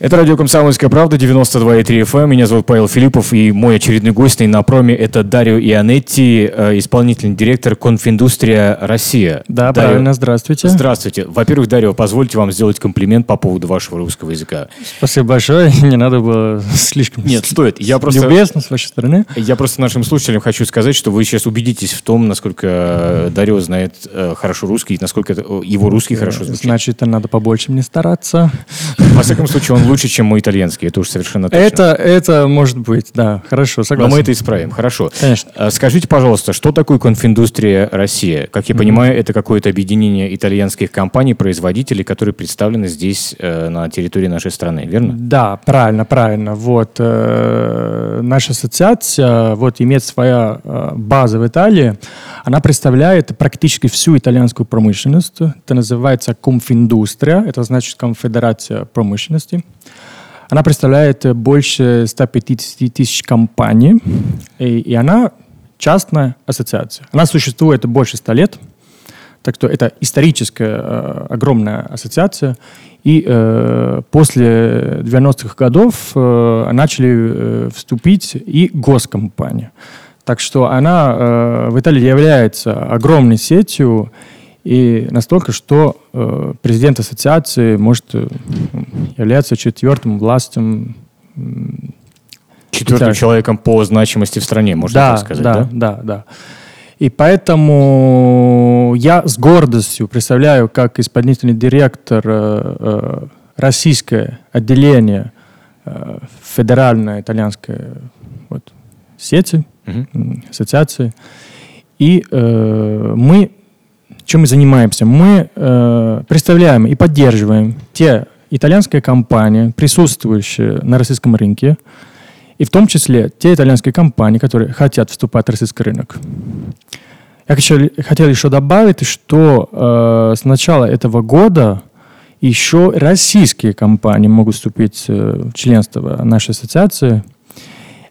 Это радио «Комсомольская правда», 92,3 FM. Меня зовут Павел Филиппов, и мой очередной гость на проме – это Дарио Ионетти, э, исполнительный директор «Конфиндустрия Россия». Да, Дарио... правильно, здравствуйте. Здравствуйте. Во-первых, Дарио, позвольте вам сделать комплимент по поводу вашего русского языка. Спасибо большое, не надо было слишком Нет, стоит. Я просто... Любезно с вашей стороны. Я просто нашим слушателям хочу сказать, что вы сейчас убедитесь в том, насколько э, Дарио знает э, хорошо русский, насколько его русский хорошо звучит. Значит, надо побольше мне стараться. Во всяком случае, он лучше, чем мой итальянский, это уж совершенно точно. Это, это может быть, да, хорошо, согласен. Но мы это исправим, хорошо. Конечно. А, скажите, пожалуйста, что такое конфиндустрия Россия? Как я mm-hmm. понимаю, это какое-то объединение итальянских компаний, производителей, которые представлены здесь, э, на территории нашей страны, верно? Да, правильно, правильно. Вот, э, наша ассоциация вот, имеет своя э, база в Италии. Она представляет практически всю итальянскую промышленность. Это называется Конфиндустрия, это значит конфедерация промышленности. Она представляет больше 150 тысяч компаний, и, и она частная ассоциация. Она существует больше 100 лет, так что это историческая э, огромная ассоциация. И э, после 90-х годов э, начали э, вступить и госкомпании. Так что она э, в Италии является огромной сетью, и настолько, что э, президент ассоциации может э, являться четвертым властью Четвертым человеком по значимости в стране, можно да, так сказать, да? Да, да, да. И поэтому я с гордостью представляю, как исполнительный директор э, э, российское отделение э, федеральной итальянской вот, сети, угу. ассоциации. И э, мы чем мы занимаемся? Мы э, представляем и поддерживаем те итальянские компании, присутствующие на российском рынке, и в том числе те итальянские компании, которые хотят вступать в российский рынок. Я хочу, хотел еще добавить, что э, с начала этого года еще российские компании могут вступить э, в членство нашей ассоциации.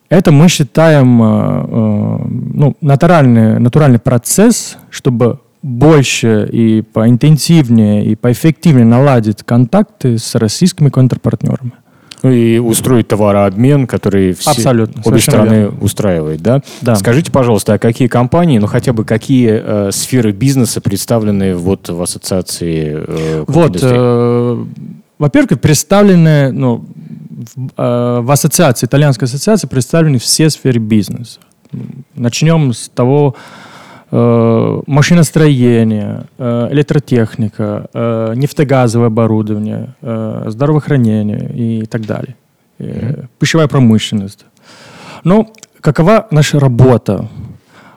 Это мы считаем э, э, ну, натуральный, натуральный процесс, чтобы больше и поинтенсивнее и поэффективнее наладить контакты с российскими контрпартнерами. Ну и устроить товарообмен, который все, Абсолютно, обе страны верно. устраивает, да? Да. Скажите, пожалуйста, а какие компании, ну хотя бы какие э, сферы бизнеса представлены вот в ассоциации? Э, вот, э, во-первых, представлены, ну, в, э, в ассоциации, итальянской ассоциации представлены все сферы бизнеса. Начнем с того, Э, машиностроение, э, электротехника, э, нефтегазовое оборудование, здравоохранение и так далее, mm-hmm. пищевая промышленность. Но какова наша работа?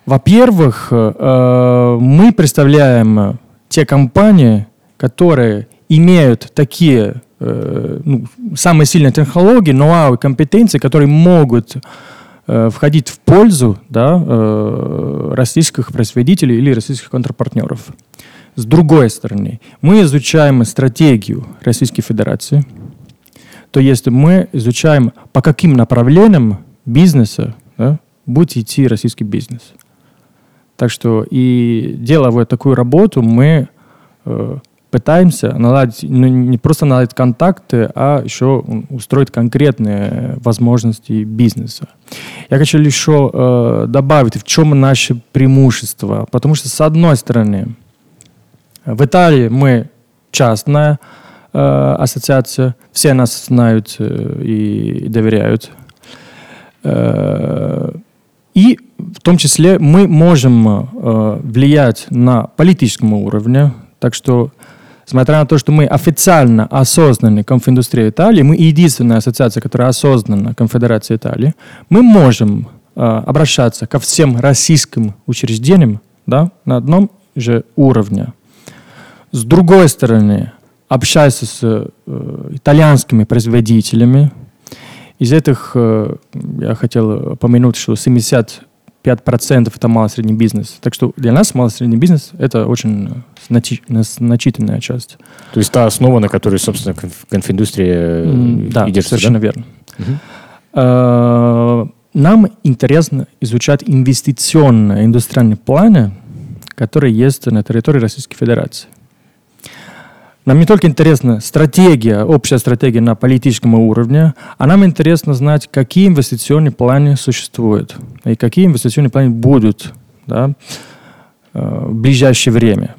Во-первых, мы представляем те компании, которые имеют такие ну, самые сильные технологии, ноу-хау и компетенции, которые могут Э, входить в пользу да, э, российских производителей или российских контрпартнеров. С другой стороны, мы изучаем стратегию Российской Федерации, то есть мы изучаем, по каким направлениям бизнеса да, будет идти российский бизнес. Так что и делая такую работу, мы э, пытаемся наладить, ну, не просто наладить контакты, а еще устроить конкретные возможности бизнеса. Я хочу еще э, добавить, в чем наше преимущество. Потому что, с одной стороны, в Италии мы частная э, ассоциация, все нас знают э, и доверяют. Э, и в том числе мы можем э, влиять на политическом уровне. Так что Несмотря на то, что мы официально осознаны Конфиндустрия Италии, мы единственная ассоциация, которая осознана Конфедерация Италии, мы можем э, обращаться ко всем российским учреждениям да, на одном же уровне. С другой стороны, общаясь с э, итальянскими производителями, из этих э, я хотел упомянуть, что 70 5% это малый средний бизнес. Так что для нас малый средний бизнес это очень значительная часть. То есть та основа, на которой, собственно, конфиндустрия mm, да, держится, совершенно да? верно. Угу. Нам интересно изучать инвестиционные индустриальные планы, которые есть на территории Российской Федерации. нам не только интересна стратегия, общая стратегия на политическом уровне, а нам интересно знать, какие инвестиционные планы существуют и какие инвестиционные планы будут да, э, в ближайшее время.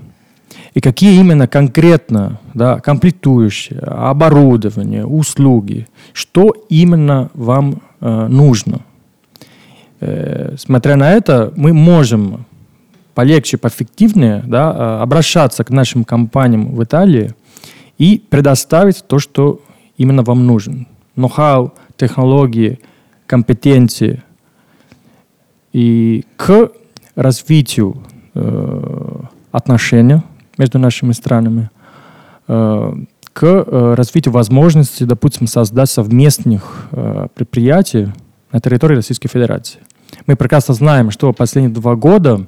И какие именно конкретно да, комплектующие, оборудование, услуги, что именно вам э, нужно. Э, смотря на это, мы можем полегче, поэффективнее да, э, обращаться к нашим компаниям в Италии и предоставить то, что именно вам нужен. Ноу-хау, технологии, компетенции. И к развитию э, отношений между нашими странами, э, к э, развитию возможности, допустим, создать совместных э, предприятий на территории Российской Федерации. Мы прекрасно знаем, что последние два года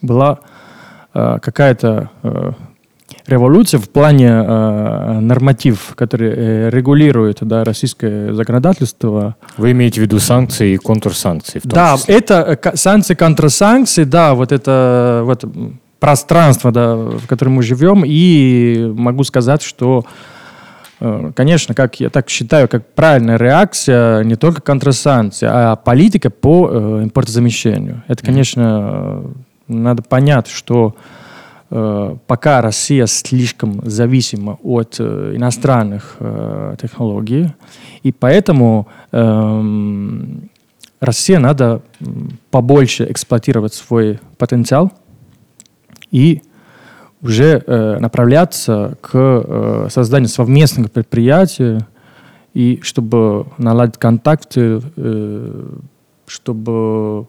была какая-то революция в плане э, норматив, который регулирует да, российское законодательство. Вы имеете в виду санкции и контрсанкции? Да, числе. это санкции, контрсанкции, да, вот это вот пространство, да, в котором мы живем, и могу сказать, что э, Конечно, как я так считаю, как правильная реакция не только контрсанкции, а политика по э, импортозамещению. Это, конечно, надо понять, что э, пока Россия слишком зависима от э, иностранных э, технологий, и поэтому э, Россия надо побольше эксплуатировать свой потенциал и уже э, направляться к э, созданию совместных предприятий, и чтобы наладить контакты, э, чтобы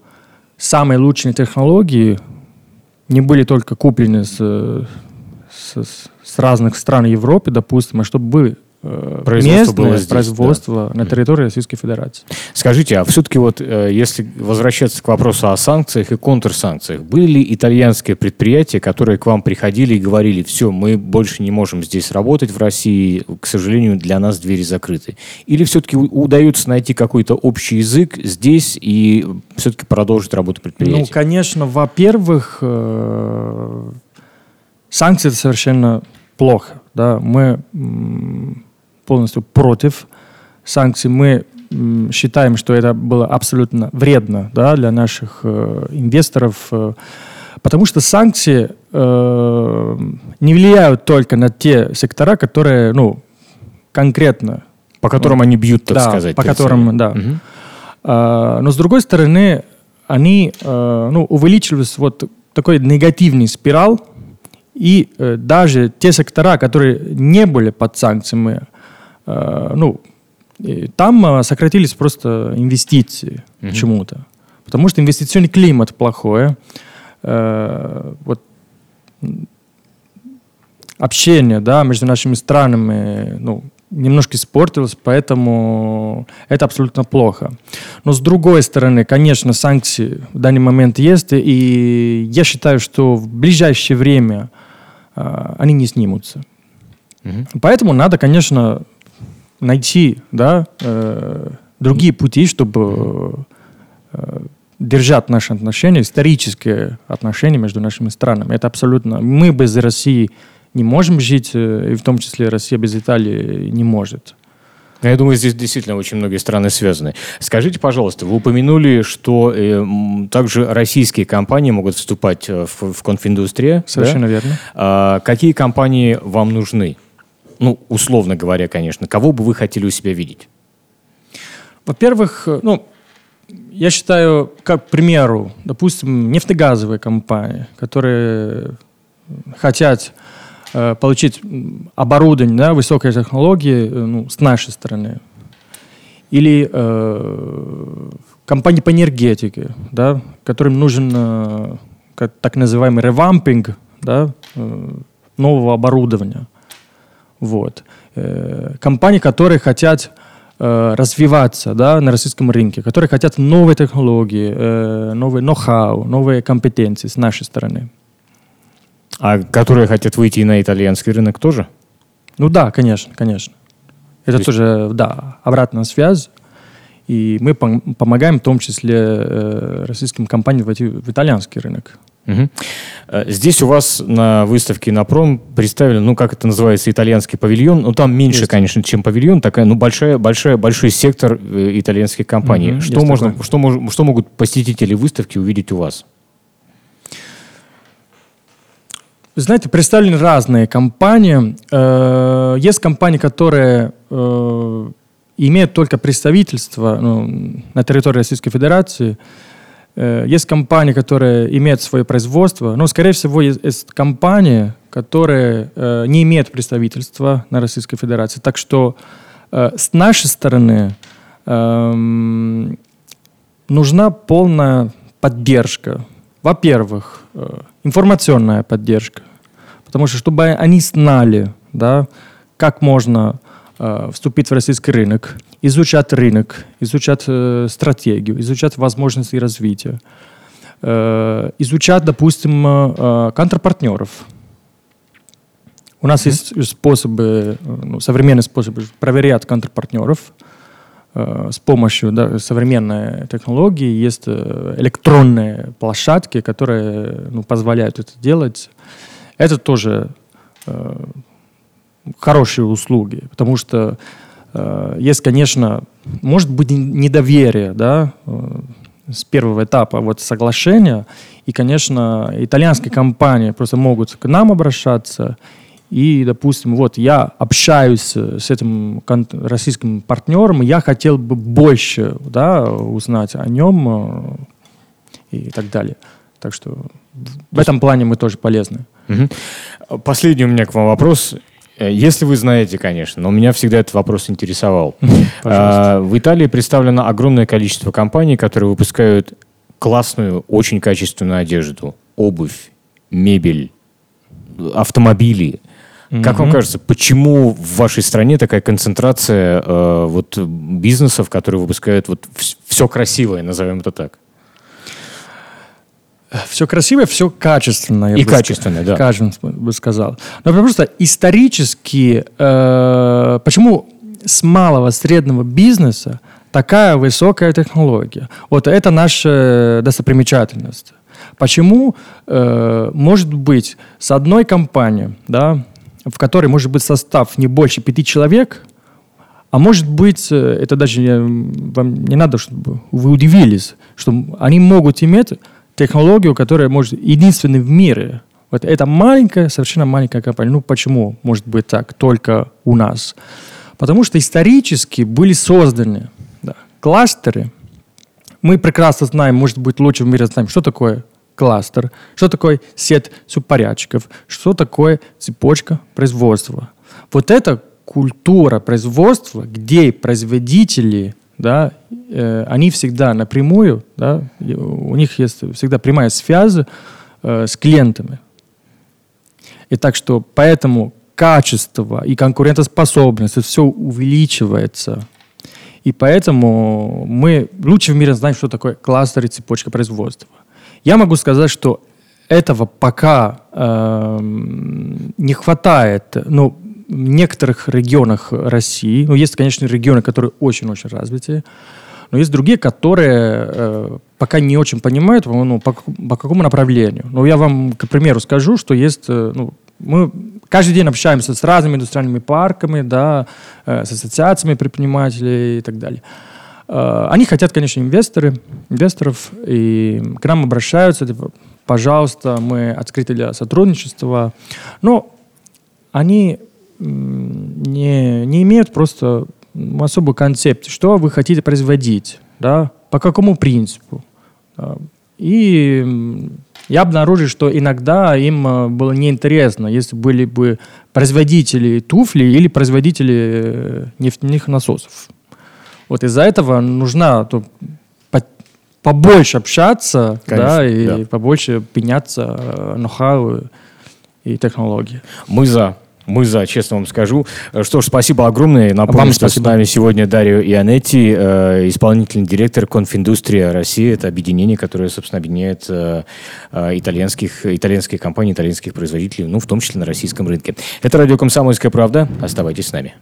самые лучшие технологии не были только куплены с, с, с разных стран Европы, допустим, а чтобы были э, Производство местное было здесь, производство на территории Российской Федерации. Скажите, а все-таки вот, э, если возвращаться к вопросу о санкциях и контрсанкциях, были ли итальянские предприятия, которые к вам приходили и говорили, все, мы больше не можем здесь работать в России, к сожалению, для нас двери закрыты? Или все-таки удается найти какой-то общий язык здесь и все-таки продолжить работу Ну, предприятия? конечно, во-первых, э, санкции это совершенно плохо. Да? Мы полностью против санкций. Мы считаем, что это было абсолютно вредно да, для наших э, инвесторов, э, потому что санкции э, не влияют только на те сектора, которые ну, конкретно по которым они бьют, так да, сказать. по которым, да. Мгм. А, но с другой стороны, они э, ну, увеличились вот такой негативный спираль, и э, даже те сектора, которые не были под санкциями, ну, и там э, сократились просто инвестиции Мгм. почему-то. Потому что инвестиционный климат плохой. Э, вот общение да, между нашими странами ну, немножко испортилось, поэтому это абсолютно плохо. Но с другой стороны, конечно, санкции в данный момент есть, и я считаю, что в ближайшее время э, они не снимутся. Мгм. Поэтому надо, конечно, найти да, э, другие пути, чтобы э, держать наши отношения, исторические отношения между нашими странами. Это абсолютно... Мы без России не можем жить, э, и в том числе Россия без Италии не может. Ну, Я думаю, здесь действительно очень многие страны связаны. Скажите, пожалуйста, вы упомянули, что э, также российские компании могут вступать э, в, в конфиндустрию. Совершенно да? верно. А какие компании вам нужны? Ну, условно говоря, конечно. Кого бы вы хотели у себя видеть? Во-первых, э, ну, я считаю, как к примеру, допустим, нефтегазовые компании, которые хотят э, получить оборудование, да, высокой технологии э, ну, с нашей стороны. Или э, компании по энергетике, да, которым нужен э, как, так называемый ревампинг да, э, нового оборудования. Вот. Э, компании, которые хотят э, развиваться да, на российском рынке, которые хотят новые технологии, э, новые ноу-хау, новые компетенции с нашей стороны. А которые хотят выйти на итальянский рынок тоже? Ну да, конечно, конечно. Это есть- тоже, да, обратная связь. И мы пом- помогаем в том числе э, российским компаниям войти в итальянский рынок. Угу. Здесь у вас на выставке на пром представлен, ну, как это называется, итальянский павильон. Ну, там меньше, есть. конечно, чем павильон, такая, ну, большая, большая, большой сектор э, итальянских компаний. Угу, что, можно, что, что могут посетители выставки увидеть у вас? Знаете, представлены разные компании. Э, есть компании, которые имеют только представительство ну, на территории Российской Федерации, есть компании, которые имеют свое производство, но, скорее всего, есть, есть компании, которые э, не имеют представительства на Российской Федерации. Так что э, с нашей стороны э, нужна полная поддержка. Во-первых, э, информационная поддержка, потому что чтобы они знали, да, как можно э, вступить в российский рынок, изучать рынок, изучать э, стратегию, изучать возможности развития, э, изучать, допустим, э, контрпартнеров. У нас mm-hmm. есть способы, э, ну, современные способы проверять контрпартнеров э, с помощью да, современной технологии. Есть э, электронные площадки, которые ну, позволяют это делать. Это тоже э, хорошие услуги, потому что Э, есть, конечно, может быть недоверие, да, э, с первого этапа вот соглашения. И, конечно, итальянские компании просто могут к нам обращаться. И, допустим, вот я общаюсь с этим российским партнером, и я хотел бы больше да, узнать о нем э, и так далее. Так что в этом плане мы тоже полезны. Угу. Последний у меня к вам вопрос. Э, если вы знаете, конечно, но меня всегда этот вопрос интересовал. А, в Италии представлено огромное количество компаний, которые выпускают классную, очень качественную одежду, обувь, мебель, автомобили. Как вам кажется, почему в вашей стране такая концентрация э, вот бизнесов, которые выпускают вот все красивое, назовем это так? Все красивое, все качественное. И качественное, да. Качественно бы сказал. Но просто исторически, э, почему с малого среднего бизнеса такая высокая технология? Вот это наша достопримечательность. Почему э, может быть с одной компанией, да, в которой может быть состав не больше пяти человек, а может быть, э, это даже вам не надо, чтобы вы удивились, что они могут иметь технологию, которая может единственной в мире. Вот это маленькая, совершенно маленькая компания. Ну почему может быть так только у нас? Потому что исторически были созданы да, кластеры. Мы прекрасно знаем, может быть, лучше в мире знаем, что такое кластер, что такое сеть субпорядчиков, что такое цепочка производства. Вот эта культура производства, где производители да, э, они всегда напрямую, да, у них есть всегда прямая связь э, с клиентами. И так что поэтому качество и конкурентоспособность, все увеличивается. И поэтому мы лучше в мире знаем, что такое кластер и цепочка производства. Я могу сказать, что этого пока э, не хватает. Ну, некоторых регионах России, ну, есть, конечно, регионы, которые очень-очень развитые, но есть другие, которые э, пока не очень понимают, ну, по, по какому направлению. Но я вам, к примеру, скажу, что есть, э, ну, мы каждый день общаемся с разными индустриальными парками, да, э, с ассоциациями предпринимателей и так далее. Э, они хотят, конечно, инвесторы, инвесторов, и к нам обращаются, типа, пожалуйста, мы открыты для сотрудничества. Но они не, не имеют просто особую концепцию, что вы хотите производить, да, по какому принципу. И я обнаружил, что иногда им э, было неинтересно, если были бы производители туфли или производители э, нефтяных насосов. Вот из-за этого нужно то, по, побольше общаться, Конечно, да, и да. побольше пеняться э, ноу-хау и технологии. Мы за. Мы за, честно вам скажу. Что ж, спасибо огромное. Напомню, вам что спасибо. с нами сегодня Дарио Ионетти, э, исполнительный директор Конфиндустрия России. Это объединение, которое, собственно, объединяет э, э, итальянских, итальянские компании, итальянских производителей, ну, в том числе на российском рынке. Это радио «Комсомольская правда». Оставайтесь с нами.